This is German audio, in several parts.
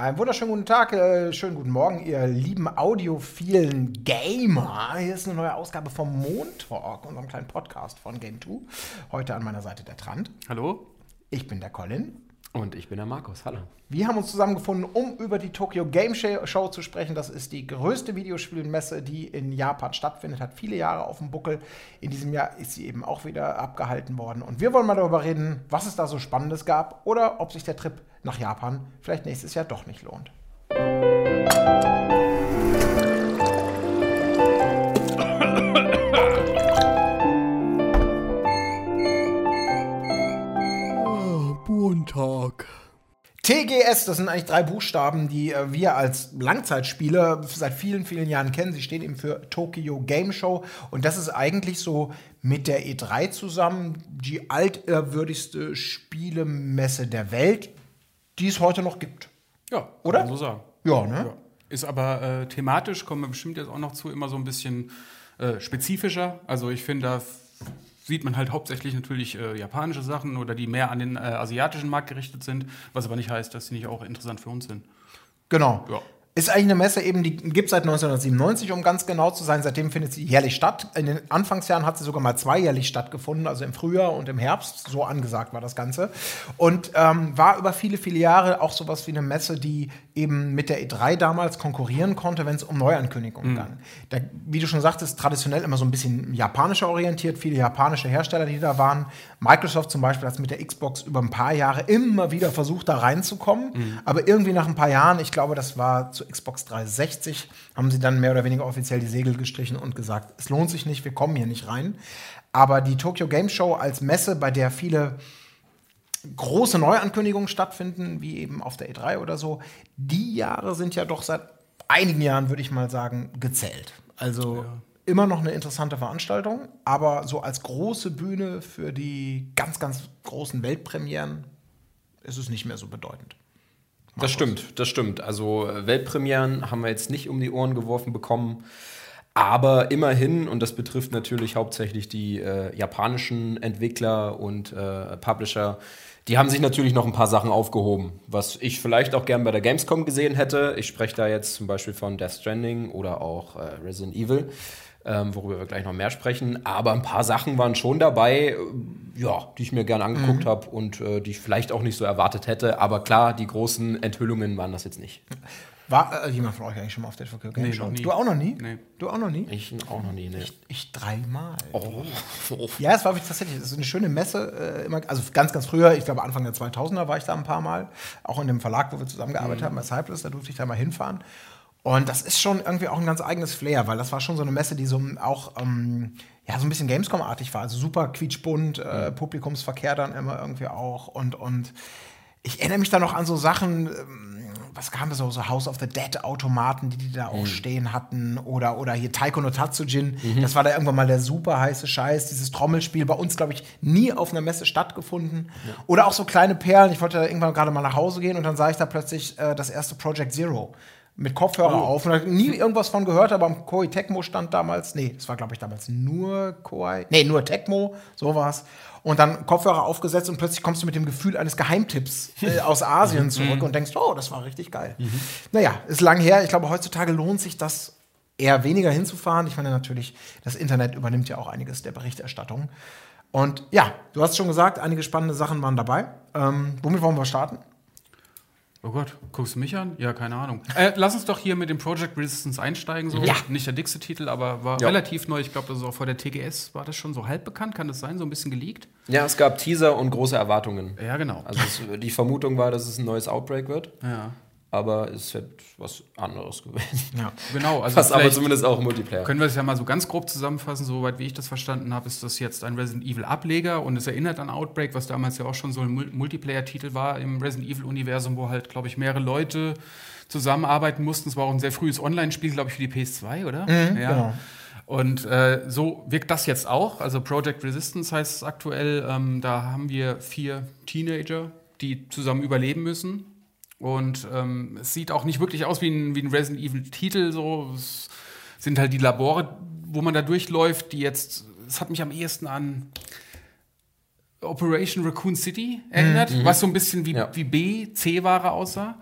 Einen wunderschönen guten Tag, äh, schönen guten Morgen, ihr lieben audiophilen Gamer. Hier ist eine neue Ausgabe vom Montalk, unserem kleinen Podcast von Game 2. Heute an meiner Seite der Trant. Hallo. Ich bin der Colin. Und ich bin der Markus. Hallo. Wir haben uns zusammengefunden, um über die Tokyo Game Show zu sprechen. Das ist die größte Videospielmesse, die in Japan stattfindet. Hat viele Jahre auf dem Buckel. In diesem Jahr ist sie eben auch wieder abgehalten worden. Und wir wollen mal darüber reden, was es da so Spannendes gab oder ob sich der Trip nach Japan vielleicht nächstes Jahr doch nicht lohnt. Buntag. TGS, das sind eigentlich drei Buchstaben, die äh, wir als Langzeitspieler seit vielen, vielen Jahren kennen. Sie stehen eben für Tokyo Game Show. Und das ist eigentlich so mit der E3 zusammen die altehrwürdigste Spielemesse der Welt, die es heute noch gibt. Ja, Oder? Kann man so sagen. Ja, ne? Ja. Ist aber äh, thematisch, kommen wir bestimmt jetzt auch noch zu, immer so ein bisschen äh, spezifischer. Also ich finde, da sieht man halt hauptsächlich natürlich äh, japanische Sachen oder die mehr an den äh, asiatischen Markt gerichtet sind, was aber nicht heißt, dass sie nicht auch interessant für uns sind. Genau. Ja. Ist eigentlich eine Messe eben, die gibt es seit 1997, um ganz genau zu sein. Seitdem findet sie jährlich statt. In den Anfangsjahren hat sie sogar mal zweijährlich stattgefunden, also im Frühjahr und im Herbst. So angesagt war das Ganze. Und ähm, war über viele, viele Jahre auch sowas wie eine Messe, die eben mit der E3 damals konkurrieren konnte, wenn es um Neuankündigungen ging. Da, wie du schon sagtest, traditionell immer so ein bisschen japanischer orientiert, viele japanische Hersteller, die da waren. Microsoft zum Beispiel hat mit der Xbox über ein paar Jahre immer wieder versucht, da reinzukommen. Aber irgendwie nach ein paar Jahren, ich glaube, das war zu Xbox 360, haben sie dann mehr oder weniger offiziell die Segel gestrichen und gesagt, es lohnt sich nicht, wir kommen hier nicht rein. Aber die Tokyo Game Show als Messe, bei der viele große Neuankündigungen stattfinden, wie eben auf der E3 oder so, die Jahre sind ja doch seit einigen Jahren, würde ich mal sagen, gezählt. Also immer noch eine interessante Veranstaltung, aber so als große Bühne für die ganz, ganz großen Weltpremieren ist es nicht mehr so bedeutend. Das stimmt, das stimmt. Also äh, Weltpremieren haben wir jetzt nicht um die Ohren geworfen bekommen. Aber immerhin, und das betrifft natürlich hauptsächlich die äh, japanischen Entwickler und äh, Publisher, die haben sich natürlich noch ein paar Sachen aufgehoben, was ich vielleicht auch gern bei der Gamescom gesehen hätte. Ich spreche da jetzt zum Beispiel von Death Stranding oder auch äh, Resident Evil, ähm, worüber wir gleich noch mehr sprechen. Aber ein paar Sachen waren schon dabei, äh, ja, die ich mir gern angeguckt habe und äh, die ich vielleicht auch nicht so erwartet hätte. Aber klar, die großen Enthüllungen waren das jetzt nicht. War äh, jemand von euch eigentlich schon mal auf der Tokyo Game Nee, Show? Du auch noch nie? Nee. Du auch noch nie? Ich auch noch nie, ne. Ich dreimal. Oh. Ja, es war wirklich tatsächlich, es ist eine schöne Messe. Äh, immer, also ganz, ganz früher, ich glaube Anfang der 2000er war ich da ein paar Mal. Auch in dem Verlag, wo wir zusammengearbeitet haben, bei Cypress, da durfte ich da mal hinfahren. Und das ist schon irgendwie auch ein ganz eigenes Flair, weil das war schon so eine Messe, die so auch ähm, ja, so ein bisschen Gamescom-artig war. Also super quietschbunt, äh, Publikumsverkehr dann immer irgendwie auch. Und, und ich erinnere mich da noch an so Sachen, ähm, was kam da so, so House of the Dead Automaten, die die da auch stehen hatten. Oder oder hier Taiko no Tatsujin, das war da irgendwann mal der super heiße Scheiß, dieses Trommelspiel bei uns glaube ich nie auf einer Messe stattgefunden. Oder auch so kleine Perlen, ich wollte da irgendwann gerade mal nach Hause gehen und dann sah ich da plötzlich äh, das erste Project Zero mit Kopfhörer auf und hab nie irgendwas von gehört, aber am Koei Tecmo stand damals, nee, das war glaube ich damals nur Koei, nee, nur Tecmo, so war's. Und dann Kopfhörer aufgesetzt und plötzlich kommst du mit dem Gefühl eines Geheimtipps äh, aus Asien zurück und denkst, oh, das war richtig geil. Naja, ist lang her. Ich glaube, heutzutage lohnt sich das eher weniger hinzufahren. Ich meine natürlich, das Internet übernimmt ja auch einiges der Berichterstattung. Und ja, du hast schon gesagt, einige spannende Sachen waren dabei. Ähm, womit wollen wir starten? Oh Gott, guckst du mich an? Ja, keine Ahnung. Äh, lass uns doch hier mit dem Project Resistance einsteigen. So. Ja. Nicht der dickste Titel, aber war Ja. relativ neu. Ich glaube, das ist auch vor der TGS. War das schon so halb bekannt? Kann das sein? So ein bisschen geleakt? Ja, es gab Teaser und große Erwartungen. Ja, genau. Also es, die Vermutung war, dass es ein neues Outbreak wird, ja. Aber es wird was anderes gewesen. Ja. Genau, also Was aber zumindest auch Multiplayer. können wir es ja mal so ganz grob zusammenfassen. Soweit wie ich das verstanden habe, ist das jetzt ein Resident Evil Ableger und es erinnert an Outbreak, was damals ja auch schon so ein Mul- Multiplayer-Titel war im Resident Evil-Universum, wo halt, glaube ich, mehrere Leute zusammenarbeiten mussten. Es war auch ein sehr frühes Online-Spiel, glaube ich, für die PS2, oder? ja. genau. Und äh, so wirkt das jetzt auch. Also Project Resistance heißt es aktuell. Ähm, da haben wir vier Teenager, die zusammen überleben müssen. Und ähm, es sieht auch nicht wirklich aus wie ein, wie ein Resident Evil-Titel. So. Es sind halt die Labore, wo man da durchläuft, die jetzt. Es hat mich am ehesten an Operation Raccoon City erinnert, was so ein bisschen wie, Ja. wie B, C-Ware aussah.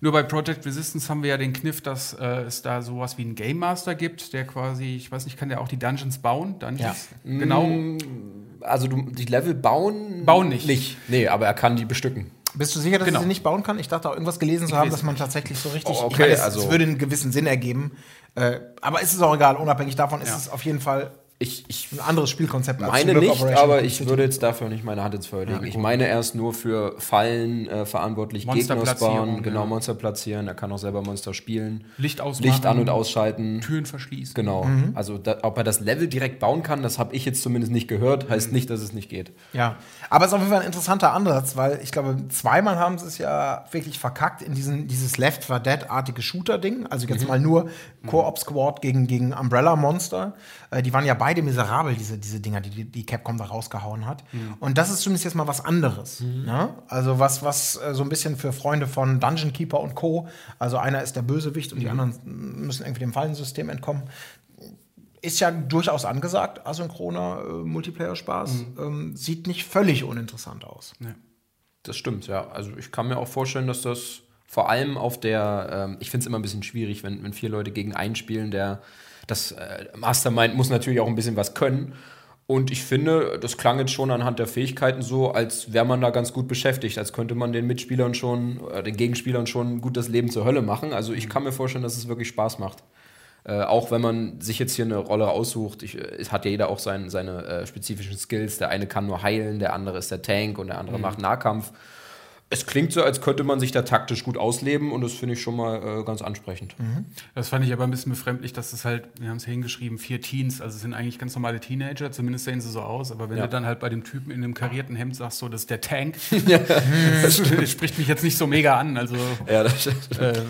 Nur bei Project Resistance haben wir ja den Kniff, dass äh, es da sowas wie einen Game Master gibt, der quasi, ich weiß nicht, kann der auch die Dungeons bauen? Dungeons? Genau. Also du, die Level bauen. Bauen nicht. Nicht. Nee, aber er kann die bestücken. Bist du sicher, dass Genau. er sie nicht bauen kann? Ich dachte auch irgendwas gelesen zu haben, dass man tatsächlich so richtig. Oh, ich okay, meine, es, also- es würde einen gewissen Sinn ergeben. Äh, aber es ist auch egal, unabhängig davon ist Ja. es auf jeden Fall Ich, ich ein anderes Spielkonzept meine nicht, Operation aber ich würde jetzt dafür nicht meine Hand ins Feuer legen. ich meine erst nur für Fallen äh, verantwortlich, Gegner Monsterplatzierung, spawnen, genau, ja. Monster platzieren. Er kann auch selber Monster spielen. Licht ausmachen. Licht an- und ausschalten. Türen verschließen. Genau. Also, da, ob er das Level direkt bauen kann, das habe ich jetzt zumindest nicht gehört. Heißt nicht, dass es nicht geht. Ja, aber es ist auf jeden Fall ein interessanter Ansatz, weil ich glaube, zweimal haben sie es ja wirklich verkackt in diesen, dieses Left 4 Dead-artige Shooter-Ding. Also jetzt mal nur Co-op-Squad gegen, gegen Umbrella-Monster. Äh, die waren ja beide miserabel, diese, diese Dinger, die, die Capcom da rausgehauen hat. Und das ist zumindest jetzt mal was anderes. Ne? Also was, was äh, so ein bisschen für Freunde von Dungeon Keeper und Co. Also einer ist der Bösewicht und die anderen müssen irgendwie dem Fallensystem entkommen ist ja durchaus angesagt, asynchroner äh, Multiplayer-Spaß. Ähm, sieht nicht völlig uninteressant aus. Das stimmt, ja. Also ich kann mir auch vorstellen, dass das vor allem auf der, ähm, ich finde es immer ein bisschen schwierig, wenn, wenn vier Leute gegen einen spielen, der das äh, Mastermind muss natürlich auch ein bisschen was können. Und ich finde, das klang jetzt schon anhand der Fähigkeiten so, als wäre man da ganz gut beschäftigt, als könnte man den Mitspielern schon, äh, den Gegenspielern schon gut das Leben zur Hölle machen. Also ich kann mir vorstellen, dass es wirklich Spaß macht. Äh, auch wenn man sich jetzt hier eine Rolle aussucht, ich, äh, es hat ja jeder auch sein, seine äh, spezifischen Skills. Der eine kann nur heilen, der andere ist der Tank und der andere macht Nahkampf. Es klingt so, als könnte man sich da taktisch gut ausleben und das finde ich schon mal äh, ganz ansprechend. Das fand ich aber ein bisschen befremdlich, dass es halt, wir haben es hingeschrieben, vier Teens, also es sind eigentlich ganz normale Teenager, zumindest sehen sie so aus, aber wenn Ja. du dann halt bei dem Typen in einem karierten Hemd sagst, so, das ist der Tank, das spricht mich jetzt nicht so mega an, also Ja, das, äh,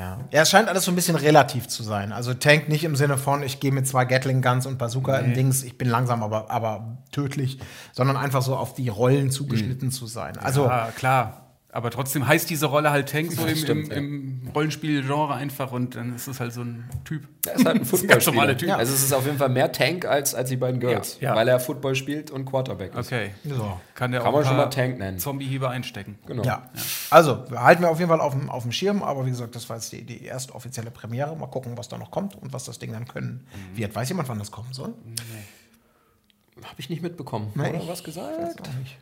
Ja. ja, es scheint alles so ein bisschen relativ zu sein. Also Tank nicht im Sinne von, ich gehe mit zwei Gatling Guns und Bazooka im Dings, ich bin langsam, aber, aber tödlich, sondern einfach so auf die Rollen zugeschnitten zu sein. Also ja, klar. Aber trotzdem heißt diese Rolle halt Tank so im, stimmt, im, ja. im Rollenspiel-Genre einfach und dann ist es halt so ein Typ. er ist halt ein Footballspieler. Typ. Also es ist auf jeden Fall mehr Tank als, als die beiden Girls, Ja, ja. weil er Football spielt und Quarterback ist. Okay. so. Kann der Kann auch man schon mal Tank nennen. Zombie-Heber einstecken. Genau. Ja. Also, halten wir auf jeden Fall auf dem, auf dem Schirm, aber wie gesagt, das war jetzt die, die erste offizielle Premiere. Mal gucken, was da noch kommt und was das Ding dann können wird. Weiß jemand, wann das kommen soll? Habe ich nicht mitbekommen. Nee, Oder ich was Weiß gesagt? auch nicht.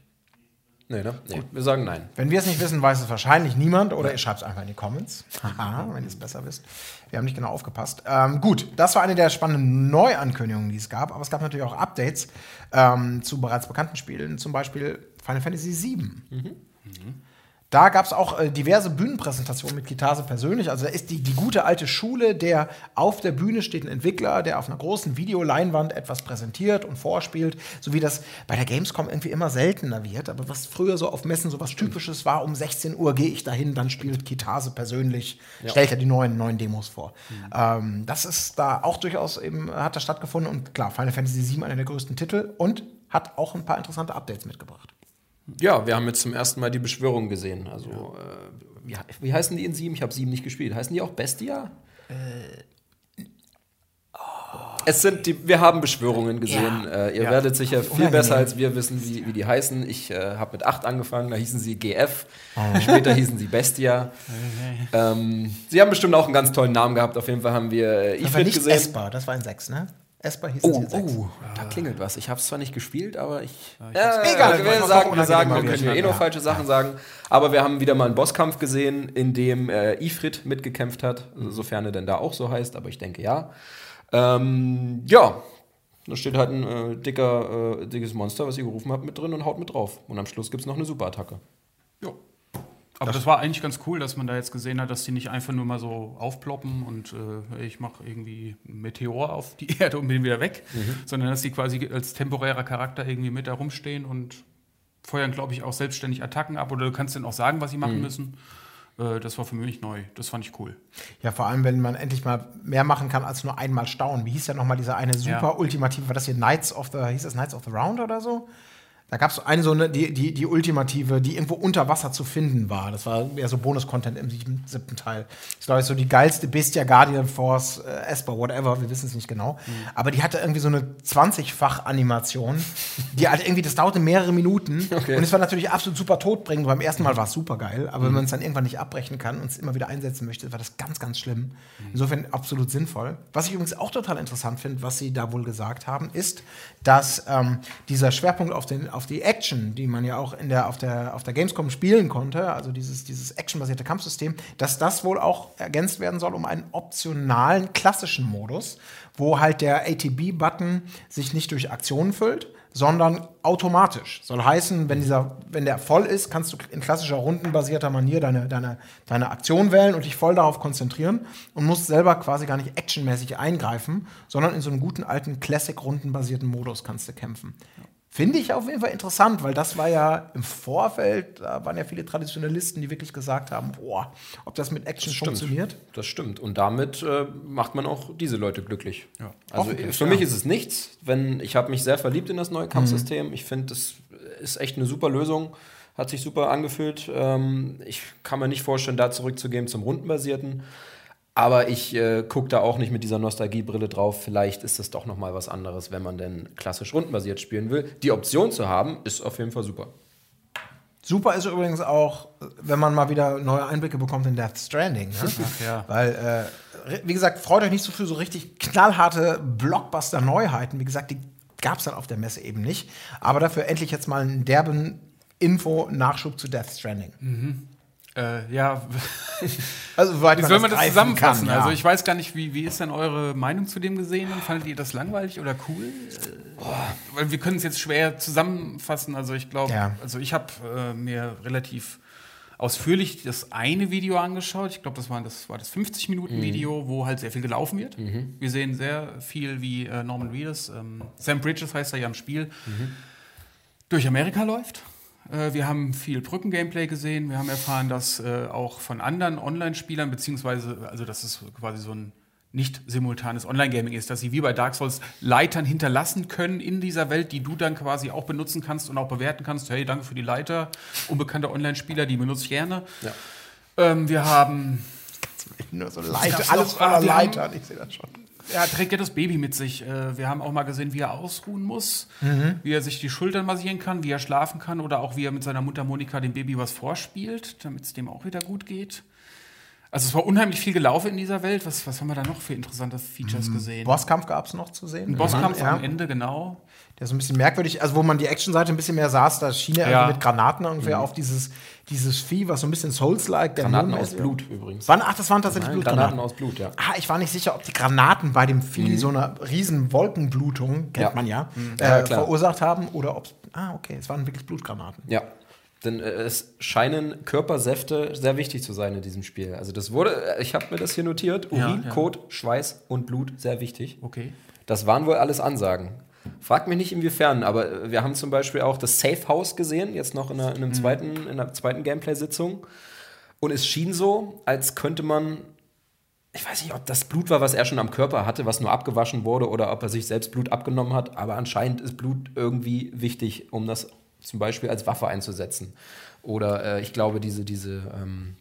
Nee, ne? Nee, wir sagen nein. Wenn wir es nicht wissen, weiß es wahrscheinlich niemand oder ihr schreibt es einfach in die Comments. Haha, wenn ihr es besser wisst. Wir haben nicht genau aufgepasst. Ähm, gut, das war eine der spannenden Neuankündigungen, die es gab. Aber es gab natürlich auch Updates ähm, zu bereits bekannten Spielen, zum Beispiel Final Fantasy VII. Da gab es auch äh, diverse Bühnenpräsentationen mit Kitase persönlich. Also da ist die, die gute alte Schule, der auf der Bühne steht ein Entwickler, der auf einer großen Videoleinwand etwas präsentiert und vorspielt, so wie das bei der Gamescom irgendwie immer seltener wird. Aber was früher so auf Messen so was Typisches war, um 16 Uhr gehe ich dahin, dann spielt Kitase persönlich, stellt er die neuen, neuen Demos vor. Ähm, das ist da auch durchaus eben, hat da stattgefunden und klar, Final Fantasy VII einer der größten Titel und hat auch ein paar interessante Updates mitgebracht. Ja, wir haben jetzt zum ersten Mal die Beschwörung gesehen. Also, äh, wie, wie heißen die in sieben? Ich habe sieben nicht gespielt. Heißen die auch Bestia? Es sind die, wir haben Beschwörungen gesehen. Ja. Äh, ihr Ja. werdet sicher viel Unangenehm. besser als wir wissen, wie, wie die heißen. Ich äh, habe mit acht angefangen, da hießen sie GF. Später hießen sie Bestia. ähm, sie haben bestimmt auch einen ganz tollen Namen gehabt. Auf jeden Fall haben wir äh, Das war Ifrit gesehen. Esper, das war ein 6, ne? Esper hieß Oh, es sechs. oh, da klingelt was. Ich habe es zwar nicht gespielt, aber ich. Egal, wir sagen, wir sagen, wir können ja eh nur ja. falsche Sachen sagen. Aber wir haben wieder mal einen Bosskampf gesehen, in dem äh, Ifrit mitgekämpft hat, sofern er denn da auch so heißt, aber ich denke ja. Ähm, ja, da steht halt ein äh, dicker, äh, dickes Monster, was ihr gerufen habt, mit drin und haut mit drauf. Und am Schluss gibt es noch eine Superattacke. Ja. Aber das, war eigentlich ganz cool, dass man da jetzt gesehen hat, dass die nicht einfach nur mal so aufploppen und äh, ich mache irgendwie einen Meteor auf die Erde und bin wieder weg, sondern dass die quasi als temporärer Charakter irgendwie mit da rumstehen und feuern, glaube ich, auch selbstständig Attacken ab oder du kannst denen auch sagen, was sie machen müssen. Äh, das war für mich neu. Das fand ich cool. Ja, vor allem, wenn man endlich mal mehr machen kann als nur einmal staunen. Wie hieß ja nochmal dieser eine super Ja. ultimative, war das hier Knights of the, hieß das Knights of the Round oder so? Da gab es eine so eine, die, die, die ultimative, die irgendwo unter Wasser zu finden war. Das war eher so Bonus-Content im siebten, siebten Teil. Das glaube ich, so die geilste Bestia, Guardian Force, äh, Esper, whatever, wir wissen es nicht genau. Mhm. Aber die hatte irgendwie so eine 20-fach-Animation, die halt irgendwie, das dauerte mehrere Minuten. Okay. Und es war natürlich absolut super todbringend. Beim ersten Mal war es super geil, aber mhm. wenn man es dann irgendwann nicht abbrechen kann und es immer wieder einsetzen möchte, war das ganz, ganz schlimm. Mhm. Insofern absolut sinnvoll. Was ich übrigens auch total interessant finde, was sie da wohl gesagt haben, ist, dass ähm, dieser Schwerpunkt auf den auf die Action, die man ja auch in der, auf, der, auf der Gamescom spielen konnte, also dieses, dieses actionbasierte Kampfsystem, dass das wohl auch ergänzt werden soll um einen optionalen klassischen Modus, wo halt der ATB-Button sich nicht durch Aktionen füllt, sondern automatisch. Soll heißen, wenn, dieser, wenn der voll ist, kannst du in klassischer rundenbasierter Manier deine, deine, deine Aktion wählen und dich voll darauf konzentrieren und musst selber quasi gar nicht actionmäßig eingreifen, sondern in so einem guten alten Classic-rundenbasierten Modus kannst du kämpfen. Finde ich auf jeden Fall interessant, weil das war ja im Vorfeld, da waren ja viele Traditionalisten, die wirklich gesagt haben, boah, ob das mit Action das funktioniert. Das stimmt. Und damit äh, macht man auch diese Leute glücklich. Ja. Also für ja. mich ist es nichts, wenn ich habe mich sehr verliebt in das neue Kampfsystem. Mhm. Ich finde, das ist echt eine super Lösung. Hat sich super angefühlt. Ähm, ich kann mir nicht vorstellen, da zurückzugehen zum Rundenbasierten. Aber ich äh, gucke da auch nicht mit dieser Nostalgiebrille drauf. Vielleicht ist das doch noch mal was anderes, wenn man denn klassisch rundenbasiert spielen will. Die Option zu haben, ist auf jeden Fall super. Super ist übrigens auch, wenn man mal wieder neue Einblicke bekommt in Death Stranding. Ne? Ach, ja. Weil, äh, wie gesagt, freut euch nicht so für so richtig knallharte Blockbuster-Neuheiten. Wie gesagt, die gab es dann auf der Messe eben nicht. Aber dafür endlich jetzt mal einen derben Info-Nachschub zu Death Stranding. Mhm. Äh, ja, also wie soll man das zusammenfassen? Kann, ja. Also ich weiß gar nicht, wie, wie ist denn eure Meinung zu dem gesehen? Fandet ihr das langweilig oder cool? Äh, weil wir können es jetzt schwer zusammenfassen. Also ich glaube, ja. also ich habe äh, mir relativ ausführlich das eine Video angeschaut. Ich glaube, das war das, war das 50-Minuten-Video, mhm. wo halt sehr viel gelaufen wird. Mhm. Wir sehen sehr viel, wie äh, Norman Reedus, ähm, Sam Bridges heißt er ja im Spiel, mhm. durch Amerika läuft. Äh, wir haben viel Brücken-Gameplay gesehen. Wir haben erfahren, dass äh, auch von anderen Online-Spielern, beziehungsweise, also dass es quasi so ein nicht simultanes Online-Gaming ist, dass sie wie bei Dark Souls Leitern hinterlassen können in dieser Welt, die du dann quasi auch benutzen kannst und auch bewerten kannst. Hey, danke für die Leiter. Unbekannte Online-Spieler, die benutze ich gerne. Ja. Ähm, wir haben. Nur so Leiter, alles voller Leitern, ich sehe das schon er trägt ja das Baby mit sich. Äh, wir haben auch mal gesehen, wie er ausruhen muss, mhm. wie er sich die Schultern massieren kann, wie er schlafen kann oder auch wie er mit seiner Mutter Monika dem Baby was vorspielt, damit es dem auch wieder gut geht. Also es war unheimlich viel gelaufen in dieser Welt. Was, was haben wir da noch für interessante Features mhm. gesehen? Bosskampf gab es noch zu sehen. Ein Bosskampf ja. am Ende, genau. Der ist ein bisschen merkwürdig, also wo man die Actionseite ein bisschen mehr saß, da schien er ja. mit Granaten ungefähr mhm. auf dieses, dieses Vieh, was so ein bisschen Souls-like. Granaten aus Blut übrigens. Wann, ach, das waren tatsächlich Nein, Granaten aus Blut, ja. Ah, ich war nicht sicher, ob die Granaten bei dem Vieh mhm. so eine riesen Wolkenblutung, kennt ja. man ja, mhm. äh, verursacht haben oder ob Ah, okay, es waren wirklich Blutgranaten. Ja, denn äh, es scheinen Körpersäfte sehr wichtig zu sein in diesem Spiel. Also das wurde, äh, ich habe mir das hier notiert, Urin, ja, ja. Kot, Schweiß und Blut, sehr wichtig. Okay. Das waren wohl alles Ansagen. Frag mich nicht inwiefern, aber äh, wir haben zum Beispiel auch das Safe House gesehen, jetzt noch in einer, in einem mhm. zweiten, in einer zweiten Gameplay-Sitzung. Und es schien so, als könnte man ich weiß nicht, ob das Blut war, was er schon am Körper hatte, was nur abgewaschen wurde, oder ob er sich selbst Blut abgenommen hat. Aber anscheinend ist Blut irgendwie wichtig, um das zum Beispiel als Waffe einzusetzen. Oder äh, ich glaube, diese, diese ähm,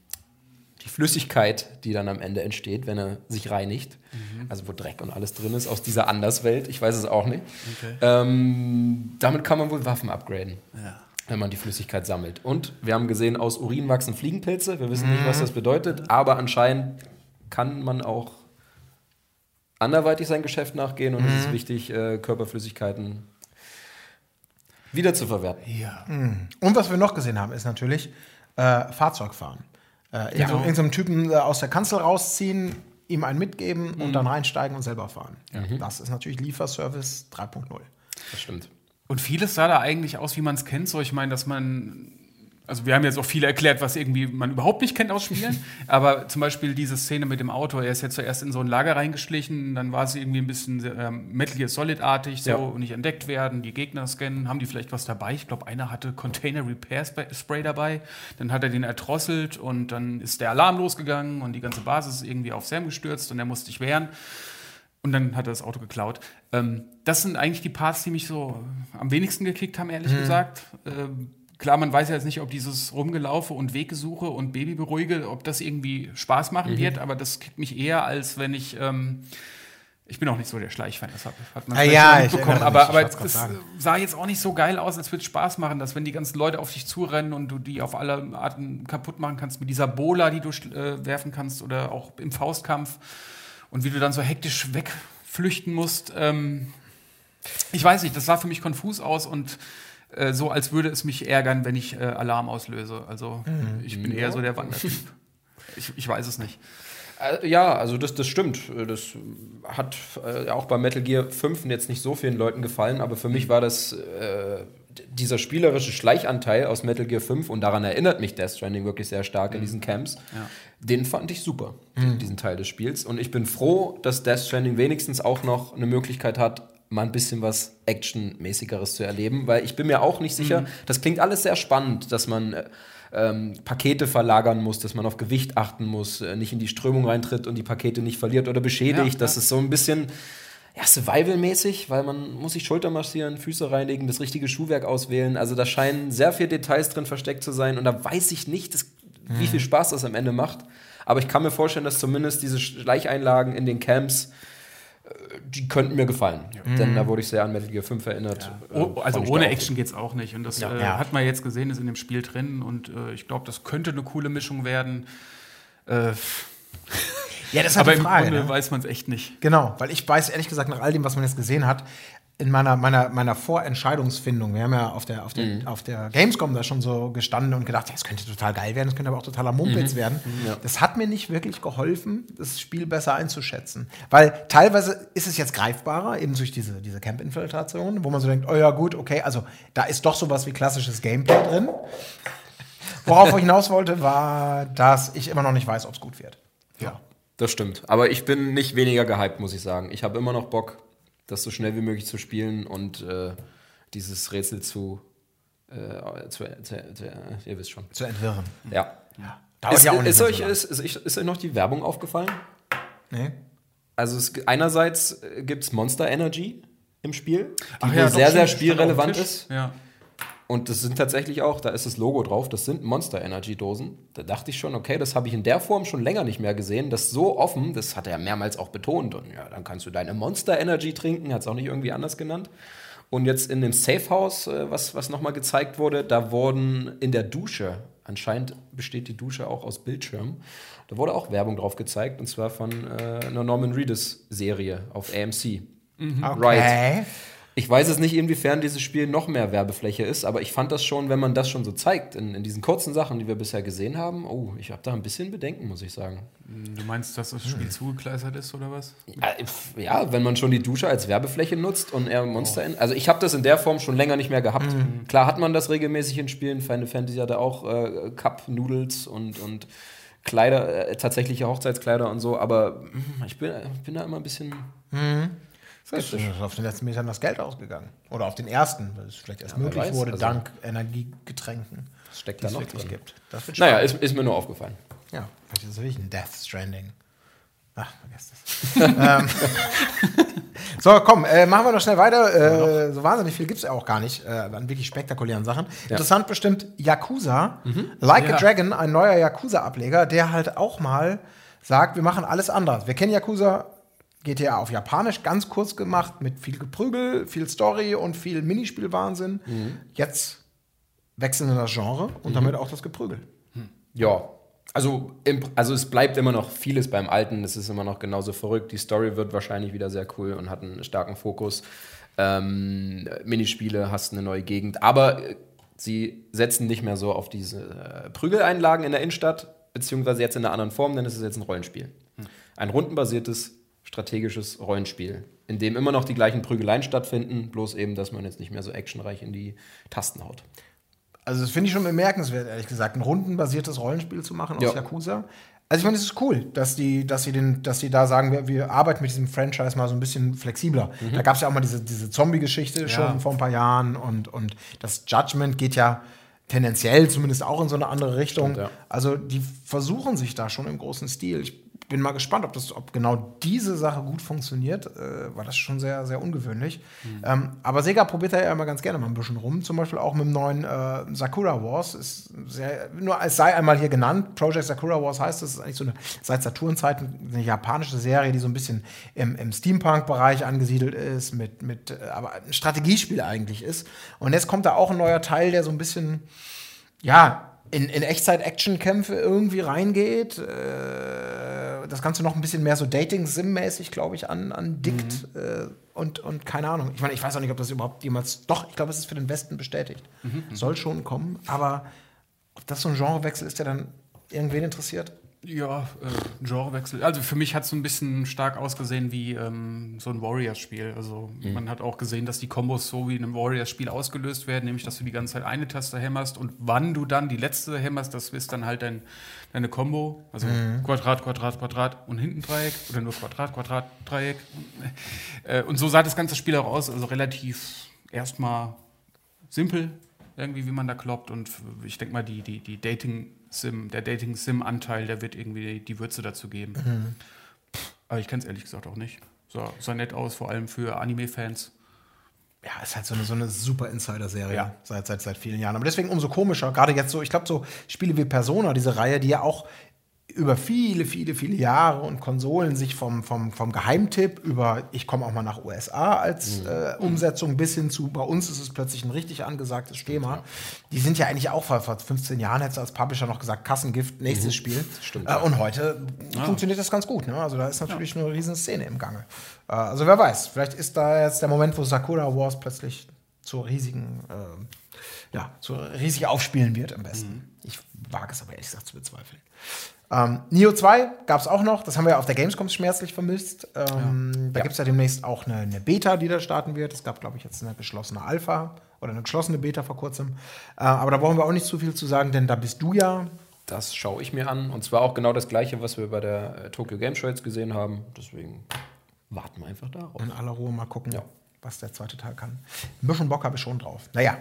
die Flüssigkeit, die dann am Ende entsteht, wenn er sich reinigt, mhm. also wo Dreck und alles drin ist, aus dieser Anderswelt, ich weiß es auch nicht. Okay. Ähm, damit kann man wohl Waffen upgraden. Ja. Wenn man die Flüssigkeit sammelt. Und wir haben gesehen, aus Urin wachsen Fliegenpilze. Wir wissen mhm. nicht, was mhm. das bedeutet, aber anscheinend kann man auch anderweitig sein Geschäft nachgehen und mhm. es ist wichtig, äh, Körperflüssigkeiten wieder zu verwerten. Ja. Mhm. Und was wir noch gesehen haben, ist natürlich äh, Fahrzeugfahren. Äh. Irgendeinen so Typen äh, aus der Kanzel rausziehen, ihm einen mitgeben mhm. und dann reinsteigen und selber fahren. Mhm. Das ist natürlich Lieferservice 3.0. Das stimmt. Und vieles sah da eigentlich aus, wie man es kennt. So, ich meine, dass man also wir haben jetzt auch viel erklärt, was irgendwie man überhaupt nicht kennt aus Spielen. aber zum Beispiel diese Szene mit dem Auto, er ist jetzt zuerst in so ein Lager reingeschlichen, dann war sie irgendwie ein bisschen ähm, Metal Gear Solid-artig, so ja. und nicht entdeckt werden, die Gegner scannen, haben die vielleicht was dabei? Ich glaube, einer hatte Container Repair Spray dabei, dann hat er den erdrosselt und dann ist der Alarm losgegangen und die ganze Basis ist irgendwie auf Sam gestürzt und er musste sich wehren. Und dann hat er das Auto geklaut. Ähm, das sind eigentlich die Parts, die mich so am wenigsten gekickt haben, ehrlich gesagt. Ähm, klar, man weiß ja jetzt nicht, ob dieses Rumgelaufe und Weggesuche und Babyberuhige, ob das irgendwie Spaß machen wird, aber das kickt mich eher, als wenn ich. Ähm, ich bin auch nicht so der Schleichfan, das hat, hat man Ah, ja, mitbekommen. Aber, aber das sah jetzt auch nicht so geil aus, als würde es Spaß machen, dass wenn die ganzen Leute auf dich zurennen und du die auf alle Arten kaputt machen kannst, mit dieser Bola, die du äh, werfen kannst oder auch im Faustkampf und wie du dann so hektisch wegflüchten musst. Ähm, ich weiß nicht, das sah für mich konfus aus und äh, so, als würde es mich ärgern, wenn ich äh, Alarm auslöse. Also ich bin eher so der Wandertyp. Ich, ich weiß es nicht. Äh, Ja, also das, das stimmt. Das hat äh, auch bei Metal Gear 5 jetzt nicht so vielen Leuten gefallen, aber für mich war das äh, dieser spielerische Schleichanteil aus Metal Gear 5 und daran erinnert mich Death Stranding wirklich sehr stark in diesen Camps. Den fand ich super, diesen Teil des Spiels. Und ich bin froh, dass Death Stranding wenigstens auch noch eine Möglichkeit hat, mal ein bisschen was Actionmäßigeres zu erleben, weil ich bin mir auch nicht sicher, das klingt alles sehr spannend, dass man äh, ähm, Pakete verlagern muss, dass man auf Gewicht achten muss, äh, nicht in die Strömung reintritt und die Pakete nicht verliert oder beschädigt. Ja, das ja. ist so ein bisschen ja, Survival-mäßig, weil man muss sich Schulter massieren, Füße reinigen, das richtige Schuhwerk auswählen. Also da scheinen sehr viele Details drin versteckt zu sein und da weiß ich nicht, das, wie viel Spaß das am Ende macht. Aber ich kann mir vorstellen, dass zumindest diese Schleicheinlagen in den Camps, die könnten mir gefallen. Denn da wurde ich sehr an Metal Gear 5 erinnert. Äh, Oh, also ohne Action geht's auch nicht. Und das Ja. äh, Ja. hat man jetzt gesehen, ist in dem Spiel drin. Und äh, ich glaube, das könnte eine coole Mischung werden. Äh, Ja, das ist aber die im Frage. Grunde Ne? weiß man es echt nicht. Genau, weil ich weiß ehrlich gesagt nach all dem, was man jetzt gesehen hat, in meiner, meiner, meiner Vorentscheidungsfindung, wir haben ja auf der, auf, der, Mhm. auf der Gamescom da schon so gestanden und gedacht, ja, das könnte total geil werden, das könnte aber auch totaler Mumpitz Mhm. werden. Das hat mir nicht wirklich geholfen, das Spiel besser einzuschätzen. Weil teilweise ist es jetzt greifbarer, eben durch diese, diese Camp-Infiltration, wo man so denkt, oh ja, gut, okay, also da ist doch sowas wie klassisches Gameplay drin. Worauf ich hinaus wollte, war, dass ich immer noch nicht weiß, ob es gut wird. Ja. Das stimmt. Aber ich bin nicht weniger gehypt, muss ich sagen. Ich habe immer noch Bock, das so schnell wie möglich zu spielen und äh, dieses Rätsel zu, äh, zu, zu, zu ihr wisst schon. Zu entwirren. Ja. Dauert Ist, ja auch nicht ist, euch, so ist, ist, ist euch noch die Werbung aufgefallen? Nee? Also es, einerseits gibt es Monster Energy im Spiel, die Ach ja, sehr, sehr spielrelevant ist. Ja. Und das sind tatsächlich auch, da ist das Logo drauf, das sind Monster Energy Dosen. Da dachte ich schon, okay, das habe ich in der Form schon länger nicht mehr gesehen. Das so offen, das hat er mehrmals auch betont. Und ja, dann kannst du deine Monster Energy trinken, hat es auch nicht irgendwie anders genannt. Und jetzt in dem Safe House, äh, was, was nochmal gezeigt wurde, da wurden in der Dusche, anscheinend besteht die Dusche auch aus Bildschirmen, da wurde auch Werbung drauf gezeigt, und zwar von äh, einer Norman Reedus Serie auf AMC. Right. Ich weiß es nicht, inwiefern dieses Spiel noch mehr Werbefläche ist, aber ich fand das schon, wenn man das schon so zeigt, in, in diesen kurzen Sachen, die wir bisher gesehen haben, oh, ich habe da ein bisschen Bedenken, muss ich sagen. Du meinst, dass das Spiel zugekleistert ist oder was? Ja, wenn man schon die Dusche als Werbefläche nutzt und eher Monster in. Also ich habe das in der Form schon länger nicht mehr gehabt. Klar hat man das regelmäßig in Spielen. Final Fantasy hatte auch äh, Cup-Noodles und, und Kleider, äh, tatsächliche Hochzeitskleider und so, aber mm, ich bin, ich bin da immer ein bisschen. Ist auf den letzten Metern das Geld ausgegangen. Oder auf den ersten, weil es vielleicht erst möglich weiß, wurde, also- dank Energiegetränken, Was steckt da noch wirklich drin? gibt. Das wird Naja, ist, ist mir nur aufgefallen. Ja, vielleicht ist wirklich ein Death Stranding. Ach, vergesst es. ähm, so, komm, äh, machen wir noch schnell weiter. Äh, so wahnsinnig viel gibt es ja auch gar nicht äh, an wirklich spektakulären Sachen. Interessant bestimmt Yakuza. Like a Ja. Dragon, ein neuer Yakuza-Ableger, der halt auch mal sagt, wir machen alles anders. Wir kennen Yakuza, GTA auf Japanisch, ganz kurz gemacht, mit viel Geprügel, viel Story und viel Minispielwahnsinn. Jetzt wechseln wir das Genre und damit auch das Geprügel. Ja, also, im, also es bleibt immer noch vieles beim Alten. Es ist immer noch genauso verrückt. Die Story wird wahrscheinlich wieder sehr cool und hat einen starken Fokus. Ähm, Minispiele, hast eine neue Gegend. Aber äh, sie setzen nicht mehr so auf diese äh, Prügeleinlagen in der Innenstadt, beziehungsweise jetzt in einer anderen Form, denn es ist jetzt ein Rollenspiel. Ein rundenbasiertes, strategisches Rollenspiel, in dem immer noch die gleichen Prügeleien stattfinden, bloß eben, dass man jetzt nicht mehr so actionreich in die Tasten haut. Also das finde ich schon bemerkenswert, ehrlich gesagt, ein rundenbasiertes Rollenspiel zu machen aus Ja. Yakuza. Also ich meine, es ist cool, dass die, dass sie den, dass sie da sagen, wir, wir arbeiten mit diesem Franchise mal so ein bisschen flexibler. Mhm. Da gab es ja auch mal diese, diese Zombie-Geschichte schon vor ein paar Jahren und, und das Judgment geht ja tendenziell zumindest auch in so eine andere Richtung. Stimmt, ja. Also die versuchen sich da schon im großen Stil. Ich bin mal gespannt, ob, das, ob genau diese Sache gut funktioniert, äh, weil das schon sehr, sehr ungewöhnlich. Mhm. Ähm, aber Sega probiert da ja immer ganz gerne mal ein bisschen rum. Zum Beispiel auch mit dem neuen äh, Sakura Wars. Ist sehr, nur es sei einmal hier genannt, Project Sakura Wars heißt, das ist eigentlich so eine seit Saturn-Zeiten eine japanische Serie, die so ein bisschen im, im Steampunk-Bereich angesiedelt ist, mit, mit äh, aber ein Strategiespiel eigentlich ist. Und jetzt kommt da auch ein neuer Teil, der so ein bisschen, ja, in, in Echtzeit-Action-Kämpfe irgendwie reingeht. Äh, das Ganze noch ein bisschen mehr so Dating-Sim-mäßig, glaube ich, an, andickt. Mhm. Äh, und, und keine Ahnung. Ich meine, ich weiß auch nicht, ob das überhaupt jemals. Doch, ich glaube, es ist für den Westen bestätigt. Mhm. mhm. Soll schon kommen. Aber ob das so ein Genrewechsel ist, der dann irgendwen interessiert? Ja, äh, Genrewechsel. Also für mich hat es so ein bisschen stark ausgesehen wie ähm, so ein Warriors-Spiel. Also mhm. man hat auch gesehen, dass die Kombos so wie in einem Warriors-Spiel ausgelöst werden, nämlich dass du die ganze Zeit eine Taste hämmerst und wann du dann die letzte hämmerst, das ist dann halt dein, deine Combo. Also mhm. Quadrat, Quadrat, Quadrat und hinten Dreieck oder nur Quadrat, Quadrat, Dreieck. Äh, und so sah das ganze Spiel auch aus, also relativ erstmal simpel, irgendwie, wie man da kloppt. Und ich denke mal, die, die, die Dating-Sim, der Dating-Sim-Anteil, der wird irgendwie die Würze dazu geben. Mhm. Aber ich kenne es ehrlich gesagt auch nicht. So, sah nett aus, vor allem für Anime-Fans. Ja, ist halt so eine, so eine super Insider-Serie ja. seit, seit, seit vielen Jahren. Aber deswegen umso komischer, gerade jetzt so, ich glaube, so Spiele wie Persona, diese Reihe, die ja auch über viele, viele, viele Jahre und Konsolen sich vom, vom, vom Geheimtipp über ich komme auch mal nach USA als mhm. äh, Umsetzung bis hin zu bei uns ist es plötzlich ein richtig angesagtes Thema. Die sind ja eigentlich auch vor, vor 15 Jahren, hätte als Publisher noch gesagt, Kassengift, nächstes mhm. Spiel. Stimmt, äh, und heute ja. funktioniert das ganz gut. Ne? Also da ist natürlich ja. eine riesen Szene im Gange. Äh, also wer weiß, vielleicht ist da jetzt der Moment, wo Sakura Wars plötzlich zur riesigen, äh, ja, zu riesig aufspielen wird am besten. Mhm. Ich wage es aber ehrlich gesagt zu bezweifeln. Ähm, Neo 2 gab es auch noch, das haben wir auf der Gamescom schmerzlich vermisst. Ähm, ja. Da ja. gibt es ja demnächst auch eine, eine, Beta, die da starten wird. Es gab, glaube ich, jetzt eine geschlossene Alpha oder eine geschlossene Beta vor kurzem. Äh, aber da brauchen wir auch nicht zu viel zu sagen, denn da bist du ja. Das schaue ich mir an. Und zwar auch genau das gleiche, was wir bei der äh, Tokyo Game Show jetzt gesehen haben. Deswegen warten wir einfach darauf. In aller Ruhe mal gucken, ja. was der zweite Teil kann. Ein bisschen Bock habe ich schon drauf. Naja.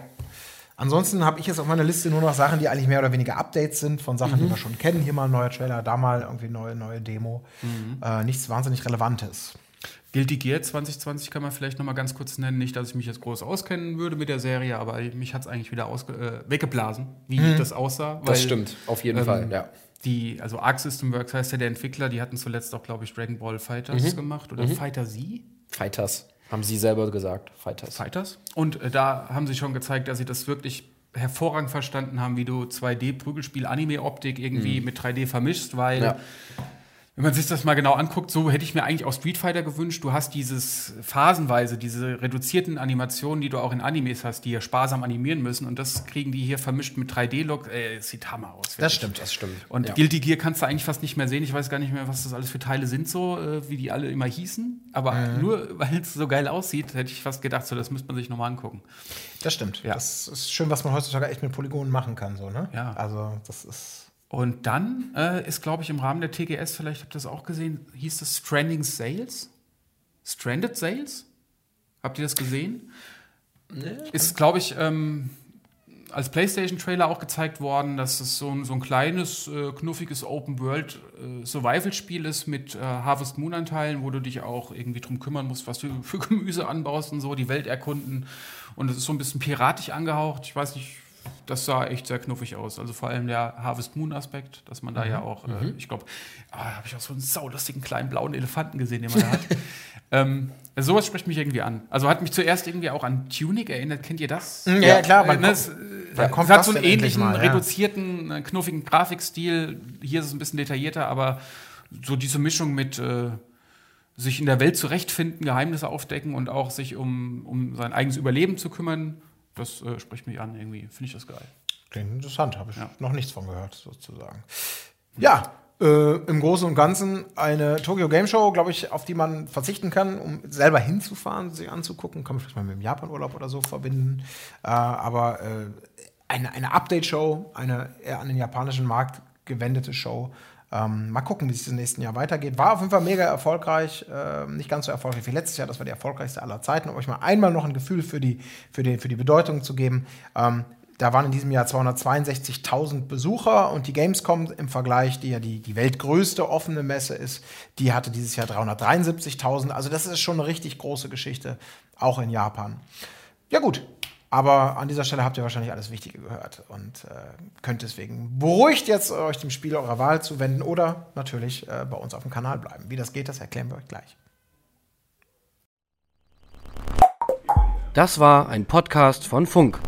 Ansonsten habe ich jetzt auf meiner Liste nur noch Sachen, die eigentlich mehr oder weniger Updates sind von Sachen, mhm. die wir schon kennen. Hier mal ein neuer Trailer, da mal irgendwie neue, neue Demo. Mhm. Äh, nichts wahnsinnig Relevantes. Guilty Gear 2020 kann man vielleicht noch mal ganz kurz nennen. Nicht, dass ich mich jetzt groß auskennen würde mit der Serie, aber mich hat es eigentlich wieder äh, weggeblasen, wie mhm. das aussah. Weil, das stimmt, auf jeden ähm, Fall, ja. Die, also Arc System Works heißt ja der Entwickler, die hatten zuletzt auch, glaube ich, Dragon Ball Fighters mhm. gemacht oder mhm. Fighter Z. Fighters. Haben Sie selber gesagt, Fighters. Fighters. Und äh, da haben sie schon gezeigt, dass sie das wirklich hervorragend verstanden haben, wie du 2D-Prügelspiel-Anime-Optik irgendwie mhm. mit 3D vermischst, weil ja wenn man sich das mal genau anguckt, so hätte ich mir eigentlich auch Street Fighter gewünscht. Du hast dieses phasenweise, diese reduzierten Animationen, die du auch in Animes hast, die ja sparsam animieren müssen. Und das kriegen die hier vermischt mit 3D-Look. Äh, sieht hammer aus. Das stimmt, das stimmt. Und ja. Guilty Gear kannst du eigentlich fast nicht mehr sehen. Ich weiß gar nicht mehr, was das alles für Teile sind, so äh, wie die alle immer hießen. Aber mhm. nur weil es so geil aussieht, hätte ich fast gedacht, so das müsste man sich nochmal angucken. Das stimmt. Ja. Das ist schön, was man heutzutage echt mit Polygonen machen kann, so, ne? Ja. Also, das ist. Und dann äh, ist, glaube ich, im Rahmen der TGS, vielleicht habt ihr das auch gesehen, hieß es Stranding Sales? Stranded Sales? Habt ihr das gesehen? Nee, ist, glaube ich, ähm, als PlayStation-Trailer auch gezeigt worden, dass es so ein, so ein kleines, äh, knuffiges Open-World-Survival-Spiel äh, ist mit äh, Harvest Moon-Anteilen, wo du dich auch irgendwie drum kümmern musst, was du für Gemüse anbaust und so, die Welt erkunden. Und es ist so ein bisschen piratisch angehaucht. Ich weiß nicht, das sah echt sehr knuffig aus. Also vor allem der Harvest Moon Aspekt, dass man da mhm. ja auch, äh, mhm. ich glaube, ah, da habe ich auch so einen saulustigen kleinen blauen Elefanten gesehen, den man da hat. ähm, also sowas spricht mich irgendwie an. Also hat mich zuerst irgendwie auch an Tunic erinnert. Kennt ihr das? Ja, ja klar. Man äh, das, ja, kommt hat so einen ähnlichen, mal, ja. reduzierten, äh, knuffigen Grafikstil. Hier ist es ein bisschen detaillierter, aber so diese Mischung mit äh, sich in der Welt zurechtfinden, Geheimnisse aufdecken und auch sich um, um sein eigenes Überleben zu kümmern das äh, spricht mich an irgendwie. Finde ich das geil. Klingt interessant, habe ich ja. noch nichts von gehört, sozusagen. Ja, äh, im Großen und Ganzen eine Tokyo Game Show, glaube ich, auf die man verzichten kann, um selber hinzufahren, sich anzugucken. Kann man vielleicht mal mit dem Japan-Urlaub oder so verbinden. Äh, aber äh, eine, eine Update-Show, eine eher an den japanischen Markt gewendete Show, ähm, mal gucken, wie es im nächsten Jahr weitergeht. War auf jeden Fall mega erfolgreich. Äh, nicht ganz so erfolgreich wie letztes Jahr. Das war die erfolgreichste aller Zeiten. Um euch mal einmal noch ein Gefühl für die, für die, für die Bedeutung zu geben. Ähm, da waren in diesem Jahr 262.000 Besucher und die Gamescom im Vergleich, die ja die, die weltgrößte offene Messe ist, die hatte dieses Jahr 373.000. Also das ist schon eine richtig große Geschichte, auch in Japan. Ja gut, aber an dieser Stelle habt ihr wahrscheinlich alles Wichtige gehört und äh, könnt deswegen beruhigt jetzt euch dem Spiel eurer Wahl zuwenden oder natürlich äh, bei uns auf dem Kanal bleiben. Wie das geht, das erklären wir euch gleich. Das war ein Podcast von Funk.